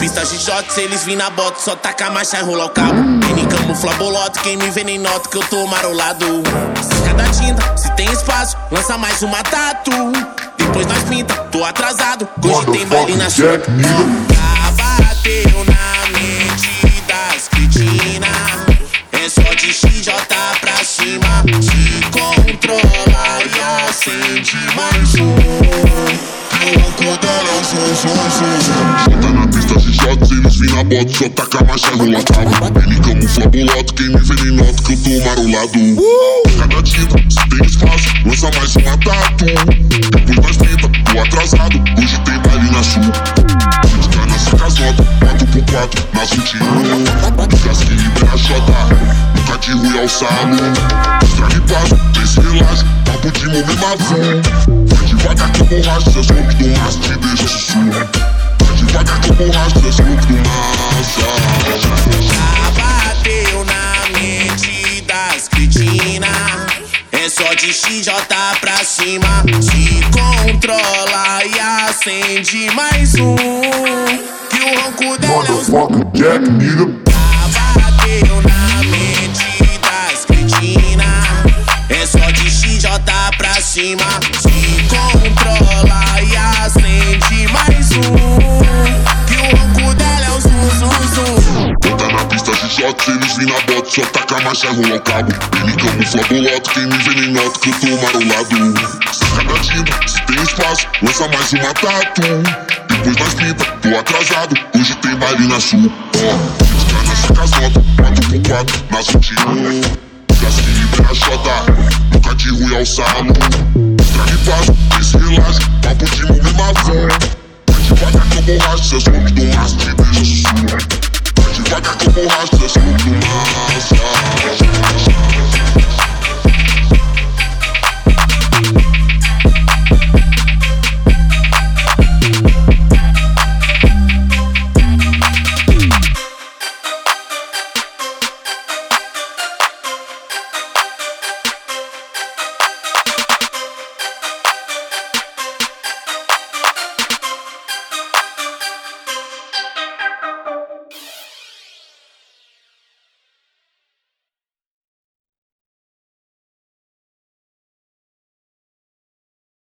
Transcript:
pista de shot, se eles vir na bota, só taca a marcha e rola o cabo. N camufla boloto, quem me vê nem nota que eu tô marolado. Cada tinta, se tem espaço, lança mais uma tatu. Depois nós pinta, tô atrasado, hoje tem baile na sua. Jack, nigga. Já bateu na mente das cretinas. É só de XJ pra cima. Se controla e acende mais um. E o ronco dela é o som, som, som, som. Tá na bota, só taca a marcha e rola cabo. Ele camufla boloto, quem me vê nem nota que eu tô marolado. Cada tinta, se tem espaço, lança mais uma tatu. Depois nós pinta, tô atrasado, hoje tem baile na sul. Fica nessa casota, 4 por 4 na sutil. Casque libera J, nunca de rui ao salão. Estraga e passo, tem esse relaxo, papo de momento avô. Vai devagar que eu borracho, seus looks do maço te deixa sussurro. Vai devagar que eu borracho, seus looks do É só de XJ pra cima. Se controla e acende mais um. Que o ronco dela é o Jack, nigga. Bateu na mente das cretinas. É só de XJ pra cima. Shots, eles vêm na bota, só taca a marcha rola o cabo. Ele camufla boloto, quem me vê nem nota que eu tô marolado. Saca da tinta, se tem espaço, lança mais uma tatu. Depois nós pinta, tô atrasado, hoje tem baile na sul. Ó, fica nessa casota, 4 por 4 na sutil. Casque libera J, nunca de rui ao salão. Estraga e passo,